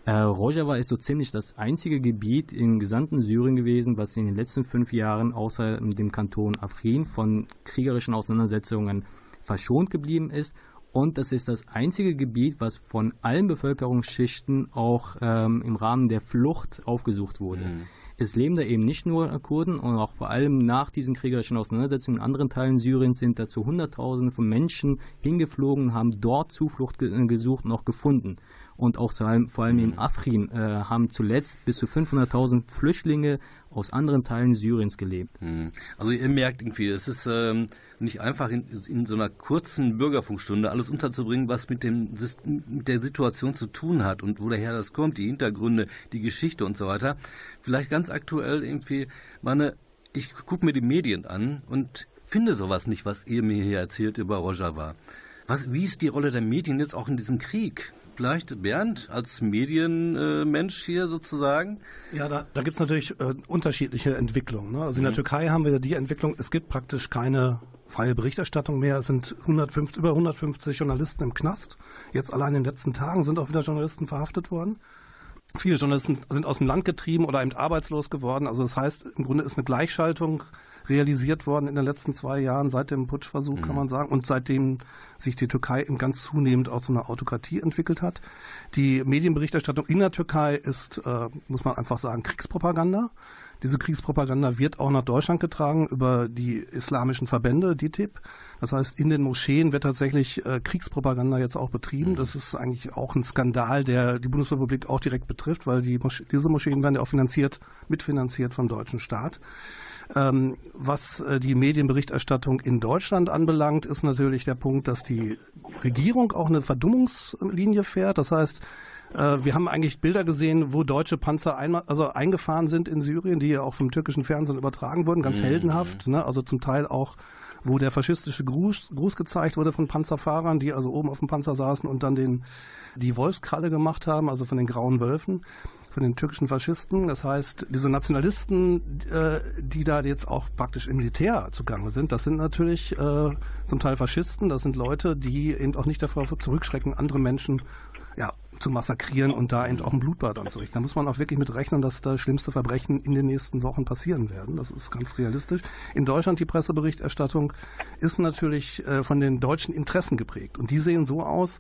Äh, Rojava ist so ziemlich das einzige Gebiet im gesamten Syrien gewesen, was in den letzten fünf Jahren außer dem Kanton Afrin von kriegerischen Auseinandersetzungen verschont geblieben ist. Und das ist das einzige Gebiet, was von allen Bevölkerungsschichten auch ähm, im Rahmen der Flucht aufgesucht wurde. Mhm. Es leben da eben nicht nur Kurden und auch vor allem nach diesen kriegerischen Auseinandersetzungen in anderen Teilen Syriens sind dazu Hunderttausende von Menschen hingeflogen und haben dort Zuflucht ge gesucht und auch gefunden. Und auch vor allem, vor allem in Afrin äh, haben zuletzt bis zu 500.000 Flüchtlinge aus anderen Teilen Syriens gelebt. Hm. Also ihr merkt irgendwie, es ist ähm, nicht einfach in, in, so einer kurzen Bürgerfunkstunde alles unterzubringen, was mit, dem, mit der Situation zu tun hat und woher das kommt, die Hintergründe, die Geschichte und so weiter. Vielleicht ganz aktuell irgendwie, meine, ich gucke mir die Medien an und finde sowas nicht, was ihr mir hier erzählt über Rojava. Was, wie ist die Rolle der Medien jetzt auch in diesem Krieg? Vielleicht Bernd als Medienmensch hier sozusagen? Ja, da, da gibt es natürlich äh, unterschiedliche Entwicklungen. Ne? Also in der mhm. Türkei haben wir die Entwicklung, es gibt praktisch keine freie Berichterstattung mehr. Es sind 150, über 150 Journalisten im Knast. Jetzt allein in den letzten Tagen sind auch wieder Journalisten verhaftet worden. Viele Journalisten sind aus dem Land getrieben oder eben arbeitslos geworden. Also das heißt, im Grunde ist eine Gleichschaltung realisiert worden in den letzten zwei Jahren, seit dem Putschversuch, mhm. kann man sagen, und seitdem sich die Türkei eben ganz zunehmend auch zu einer Autokratie entwickelt hat. Die Medienberichterstattung in der Türkei ist, äh, muss man einfach sagen, Kriegspropaganda. Diese Kriegspropaganda wird auch nach Deutschland getragen über die islamischen Verbände, DITIB. Das heißt, in den Moscheen wird tatsächlich äh, Kriegspropaganda jetzt auch betrieben. Mhm. Das ist eigentlich auch ein Skandal, der die Bundesrepublik auch direkt betrifft, weil die Mosch diese Moscheen werden ja auch finanziert, mitfinanziert vom deutschen Staat. Ähm, was äh, die Medienberichterstattung in Deutschland anbelangt, ist natürlich der Punkt, dass die Regierung auch eine Verdummungslinie fährt. Das heißt, wir haben eigentlich Bilder gesehen, wo deutsche Panzer einmal, also eingefahren sind in Syrien, die ja auch vom türkischen Fernsehen übertragen wurden, ganz mhm. heldenhaft. Ne? Also zum Teil auch, wo der faschistische Gruß, Gruß gezeigt wurde von Panzerfahrern, die also oben auf dem Panzer saßen und dann den, die Wolfskralle gemacht haben, also von den grauen Wölfen von den türkischen Faschisten. Das heißt, diese Nationalisten, äh, die da jetzt auch praktisch im Militär zugange sind, das sind natürlich äh, zum Teil Faschisten, das sind Leute, die eben auch nicht davor zurückschrecken, andere Menschen zu massakrieren und da eben auch ein Blutbad anzurichten. Da muss man auch wirklich mit rechnen, dass da schlimmste Verbrechen in den nächsten Wochen passieren werden. Das ist ganz realistisch. In Deutschland die Presseberichterstattung ist natürlich äh, von den deutschen Interessen geprägt. Und die sehen so aus,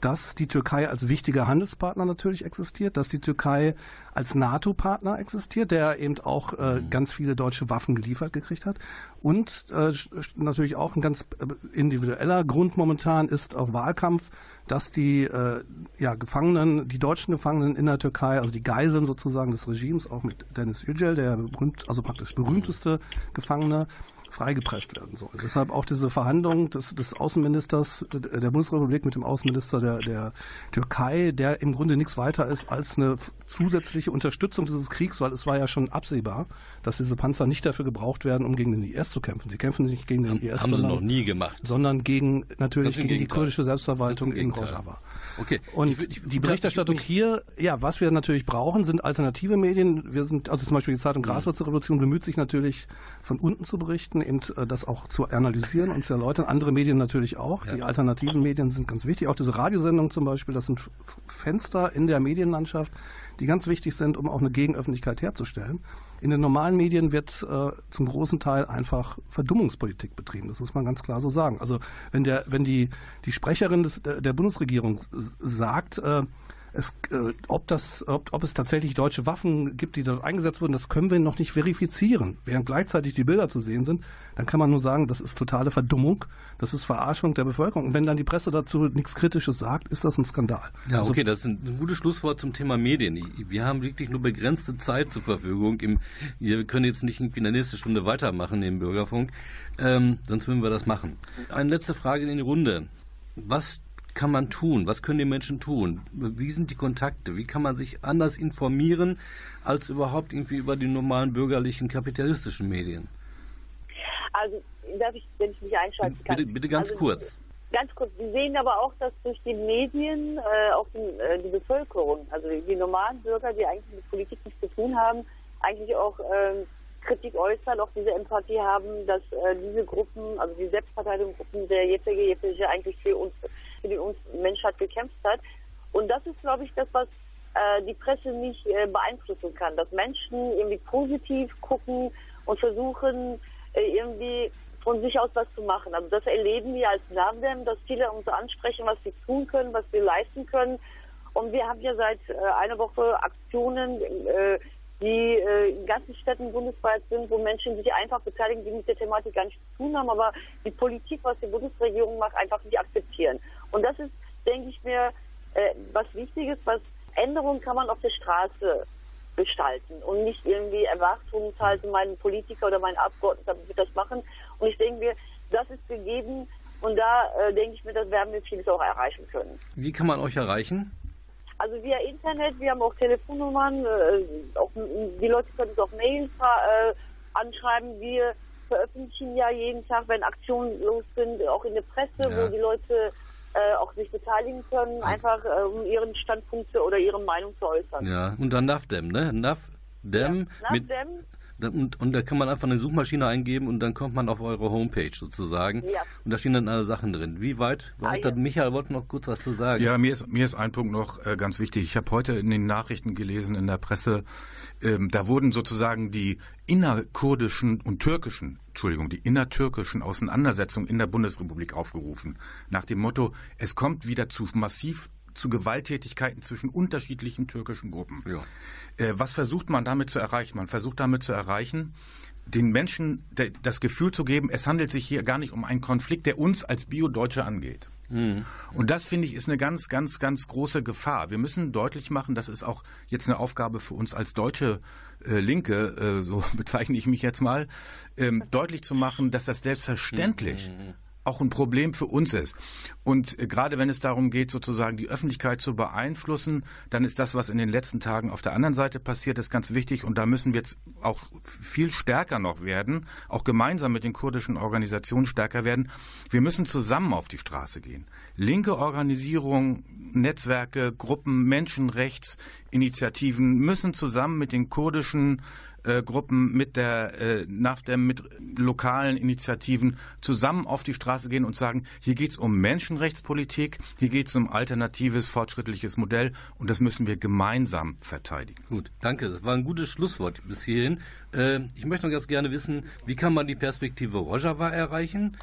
dass die Türkei als wichtiger Handelspartner natürlich existiert, dass die Türkei als NATO-Partner existiert, der eben auch äh, mhm. ganz viele deutsche Waffen geliefert gekriegt hat. Und äh, natürlich auch ein ganz äh, individueller Grund momentan ist auch Wahlkampf, dass die äh, ja, Gefangenen, die deutschen Gefangenen in der Türkei, also die Geiseln sozusagen des Regimes, auch mit Dennis Yücel, der berühmt, also praktisch berühmteste Gefangene, freigepresst werden soll. Deshalb auch diese Verhandlung des, des Außenministers der Bundesrepublik mit dem Außenminister der, der Türkei, der im Grunde nichts weiter ist als eine zusätzliche Unterstützung dieses Kriegs, weil es war ja schon absehbar, dass diese Panzer nicht dafür gebraucht werden, um gegen den IS zu kämpfen. Sie kämpfen nicht gegen den IS, haben sondern, sie noch nie gemacht, sondern gegen natürlich gegen die kurdische Selbstverwaltung in Rojava. Okay. Und ich, ich, die Berichterstattung hier, ja, was wir natürlich brauchen, sind alternative Medien. Wir sind also zum Beispiel die Zeitung Graswurzelrevolution bemüht sich natürlich von unten zu berichten, eben äh, das auch zu analysieren und zu erläutern. Andere Medien natürlich auch. Ja. Die alternativen Medien sind ganz wichtig. Auch diese Radiosendungen zum Beispiel, das sind Fenster in der Medienlandschaft, die ganz wichtig sind, um auch eine Gegenöffentlichkeit herzustellen. In den normalen Medien wird äh, zum großen Teil einfach Verdummungspolitik betrieben. Das muss man ganz klar so sagen. Also wenn der, wenn die, die Sprecherin des, der, der Bundesregierung sagt, äh, es, äh, ob, das, ob, ob es tatsächlich deutsche Waffen gibt, die dort eingesetzt wurden, das können wir noch nicht verifizieren. Während gleichzeitig die Bilder zu sehen sind, dann kann man nur sagen, das ist totale Verdummung, das ist Verarschung der Bevölkerung. Und wenn dann die Presse dazu nichts Kritisches sagt, ist das ein Skandal. Ja, also, okay, das ist ein gutes Schlusswort zum Thema Medien. Wir haben wirklich nur begrenzte Zeit zur Verfügung. Im, wir können jetzt nicht in der nächsten Stunde weitermachen im Bürgerfunk, ähm, sonst würden wir das machen. Eine letzte Frage in die Runde. Was kann man tun? Was können die Menschen tun? Wie sind die Kontakte? Wie kann man sich anders informieren als überhaupt irgendwie über die normalen bürgerlichen kapitalistischen Medien? Also, darf ich, wenn ich mich einschalten kann? Bitte, bitte ganz also, kurz. Ganz kurz. Wir sehen aber auch, dass durch die Medien äh, auch die, äh, die, Bevölkerung, also die, normalen Bürger, die eigentlich mit Politik nichts zu tun haben, eigentlich auch äh, Kritik äußern, auch diese Empathie haben, dass äh, diese Gruppen, also die Selbstverteidigungsgruppen der jetzige, jetzige eigentlich für uns für die Menschheit gekämpft hat. Und das ist, glaube ich, das, was äh, die Presse nicht äh, beeinflussen kann, dass Menschen irgendwie positiv gucken und versuchen, äh, irgendwie von sich aus was zu machen. Also das erleben wir als Navdem, dass viele uns ansprechen, was sie tun können, was wir leisten können. Und wir haben ja seit äh, einer Woche Aktionen, äh, die äh, in ganzen Städten bundesweit sind, wo Menschen sich einfach beteiligen, die mit der Thematik gar nichts zu tun haben, aber die Politik, was die Bundesregierung macht, einfach nicht akzeptieren. Und das ist, denke ich mir, äh, was wichtig ist, was Änderungen kann man auf der Straße gestalten und nicht irgendwie Erwartungshalten, mein Politiker oder mein Abgeordneter wird das machen. Und ich denke mir, das ist gegeben und da äh, denke ich mir, das werden wir vieles auch erreichen können. Wie kann man euch erreichen? Also via Internet, wir haben auch Telefonnummern, äh, auch, die Leute können uns auch Mails äh, anschreiben. Wir veröffentlichen ja jeden Tag, wenn Aktionen los sind, auch in der Presse, ja. wo die Leute äh, auch sich beteiligen können, also einfach äh, um ihren Standpunkte oder ihre Meinung zu äußern. Ja, und dann NAFDEM, ne? NAFDEM ja, mit, und, und, da kann man einfach eine Suchmaschine eingeben und dann kommt man auf eure Homepage sozusagen. Ja. Und da stehen dann alle Sachen drin. Wie weit? Weiter? Ah, ja. Michael wollte noch kurz was zu sagen. Ja, mir ist, mir ist ein Punkt noch äh, ganz wichtig. Ich habe heute in den Nachrichten gelesen, in der Presse, ähm, da wurden sozusagen die innerkurdischen und türkischen, Entschuldigung, die innertürkischen Auseinandersetzungen in der Bundesrepublik aufgerufen. Nach dem Motto, es kommt wieder zu massiv zu Gewalttätigkeiten zwischen unterschiedlichen türkischen Gruppen. Ja. Äh, was versucht man damit zu erreichen? Man versucht damit zu erreichen, den Menschen das Gefühl zu geben, es handelt sich hier gar nicht um einen Konflikt, der uns als Bio-Deutsche angeht. Mhm. Und das finde ich ist eine ganz, ganz, ganz große Gefahr. Wir müssen deutlich machen, das ist auch jetzt eine Aufgabe für uns als deutsche äh, Linke, äh, so *laughs* bezeichne ich mich jetzt mal, ähm, deutlich zu machen, dass das selbstverständlich mhm auch ein Problem für uns ist. Und äh, gerade wenn es darum geht, sozusagen die Öffentlichkeit zu beeinflussen, dann ist das, was in den letzten Tagen auf der anderen Seite passiert, ist ganz wichtig. Und da müssen wir jetzt auch viel stärker noch werden, auch gemeinsam mit den kurdischen Organisationen stärker werden. Wir müssen zusammen auf die Straße gehen. Linke Organisierungen, Netzwerke, Gruppen, Menschenrechtsinitiativen müssen zusammen mit den kurdischen äh, Gruppen, mit der äh, NAFDEM, mit lokalen Initiativen zusammen auf die Straße gehen und sagen, hier geht es um Menschenrechtspolitik, hier geht es um alternatives, fortschrittliches Modell und das müssen wir gemeinsam verteidigen. Gut, danke. Das war ein gutes Schlusswort bis hierhin. Äh, ich möchte noch ganz gerne wissen, wie kann man die Perspektive Rojava erreichen?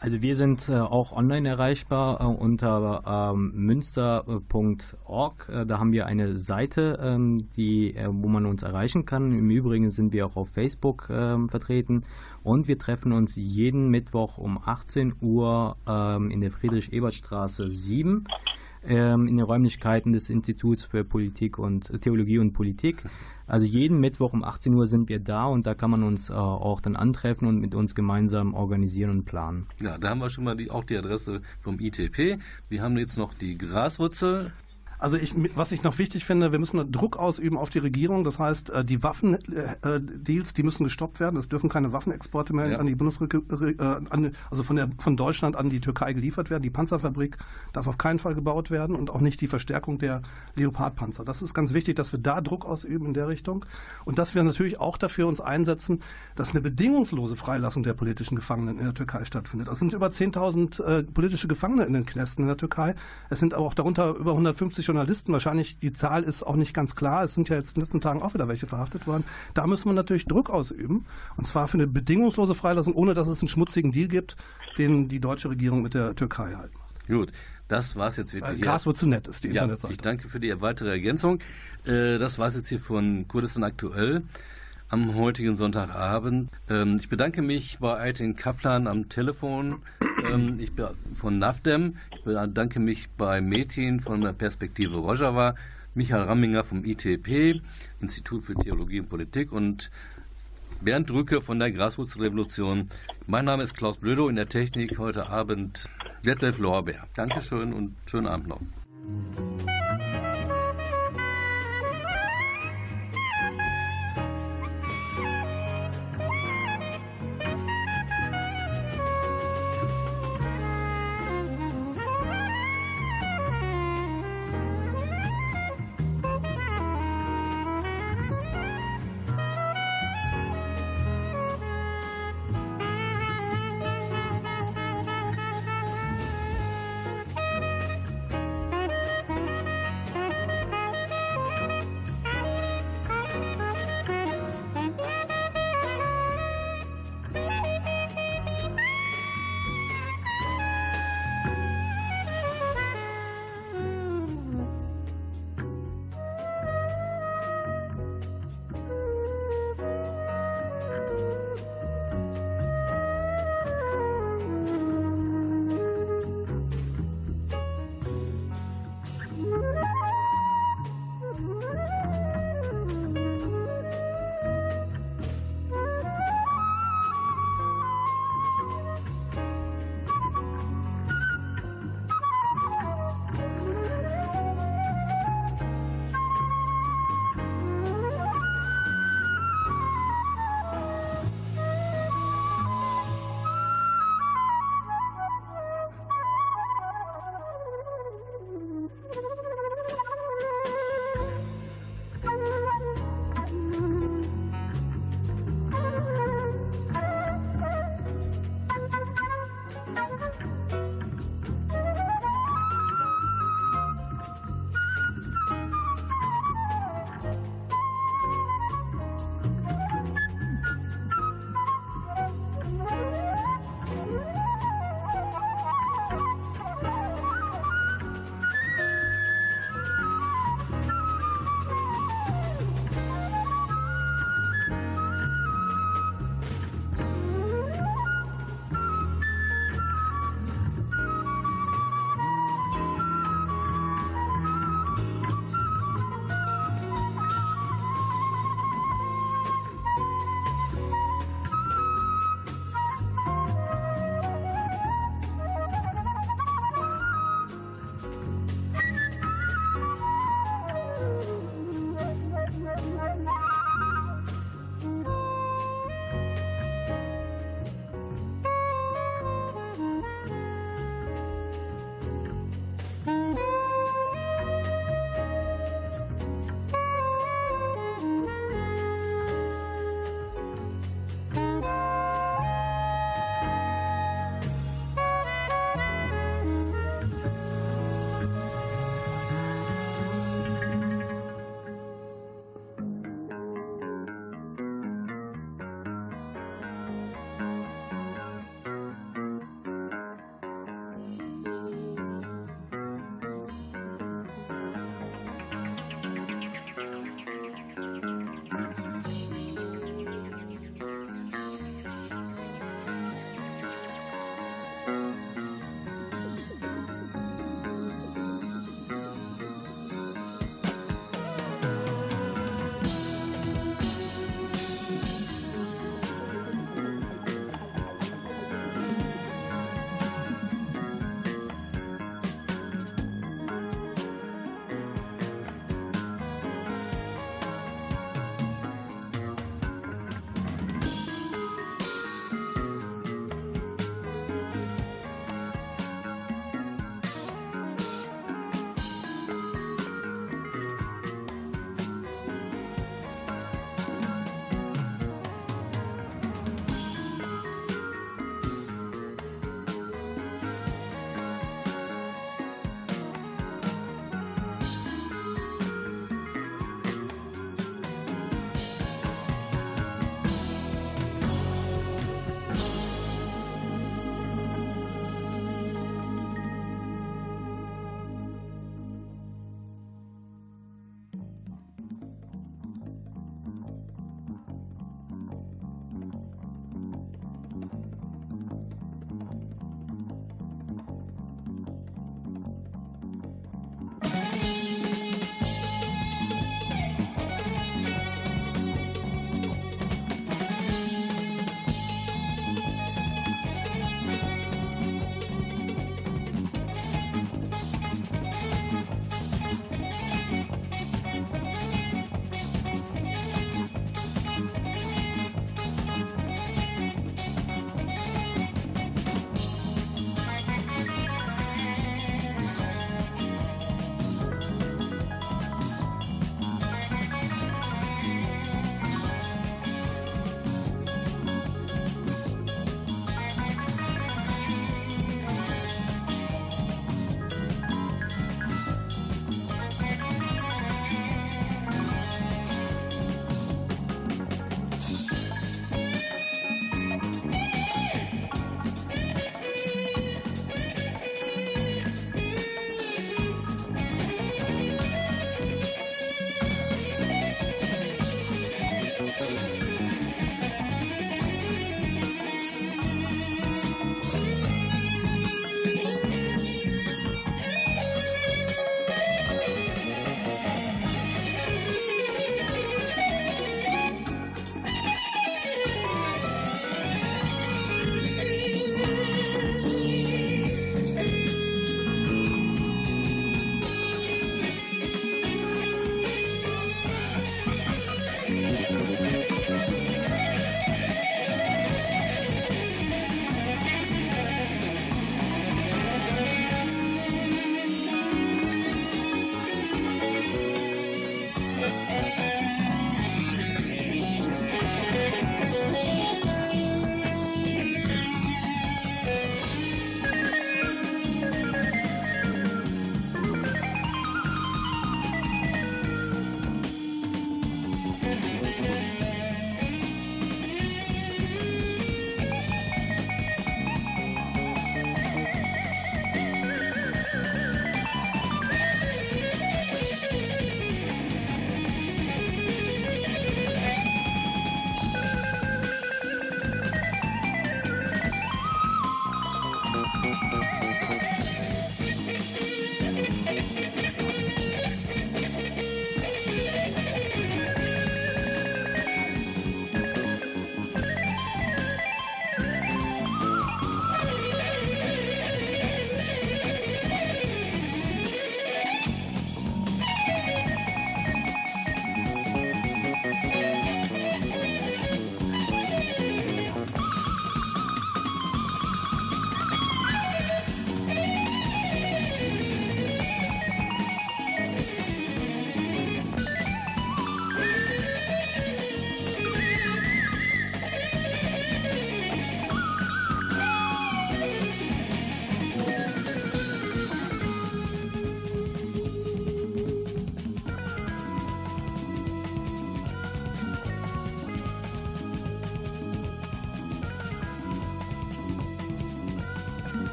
Also wir sind äh, auch online erreichbar äh, unter ähm, münster.org. Äh, da haben wir eine Seite, ähm, die, äh, wo man uns erreichen kann. Im Übrigen sind wir auch auf Facebook ähm, vertreten und wir treffen uns jeden Mittwoch um 18 Uhr ähm, in der Friedrich-Ebert-Straße 7 ähm, in den Räumlichkeiten des Instituts für Politik und äh, Theologie und Politik. Also jeden Mittwoch um 18 Uhr sind wir da und da kann man uns äh, auch dann antreffen und mit uns gemeinsam organisieren und planen. Ja, da haben wir schon mal die, auch die Adresse vom ITP. Wir haben jetzt noch die Graswurzel. Also ich, was ich noch wichtig finde, wir müssen Druck ausüben auf die Regierung. Das heißt, äh, die Waffendeals, die müssen gestoppt werden. Es dürfen keine Waffenexporte mehr ja. an die Bundesregierung, äh, also von, der, von Deutschland an die Türkei geliefert werden. Die Panzerfabrik darf auf keinen Fall gebaut werden und auch nicht die Verstärkung der Leopardpanzer. Das ist ganz wichtig, dass wir da Druck ausüben in der Richtung und dass wir natürlich auch dafür uns einsetzen, dass eine bedingungslose Freilassung der politischen Gefangenen in der Türkei stattfindet. Es sind über 10.000 äh, politische Gefangene in den Knästen in der Türkei. Es sind aber auch darunter über 150 Journalisten, wahrscheinlich die Zahl ist auch nicht ganz klar, es sind ja jetzt in den letzten Tagen auch wieder welche verhaftet worden, da müssen wir natürlich Druck ausüben. Und zwar für eine bedingungslose Freilassung, ohne dass es einen schmutzigen Deal gibt, den die deutsche Regierung mit der Türkei halt macht. Gut, das war es jetzt wirklich. Äh, Gras wird zu nett, ist die ja, Internetseite. Ich danke für die weitere Ergänzung. Äh, das war es jetzt hier von Kurdistan aktuell am heutigen Sonntagabend. Ähm, ich bedanke mich bei Aitin Kaplan am Telefon ähm, ich bin von NAFDEM. Ich bedanke mich bei Metin von der Perspektive Rojava, Michael Ramminger vom ITP, Institut für Theologie und Politik und Bernd Drücke von der Graswurzelrevolution. Mein Name ist Klaus Blödo in der Technik heute Abend Detlef Lorbeer. Dankeschön und schönen Abend noch.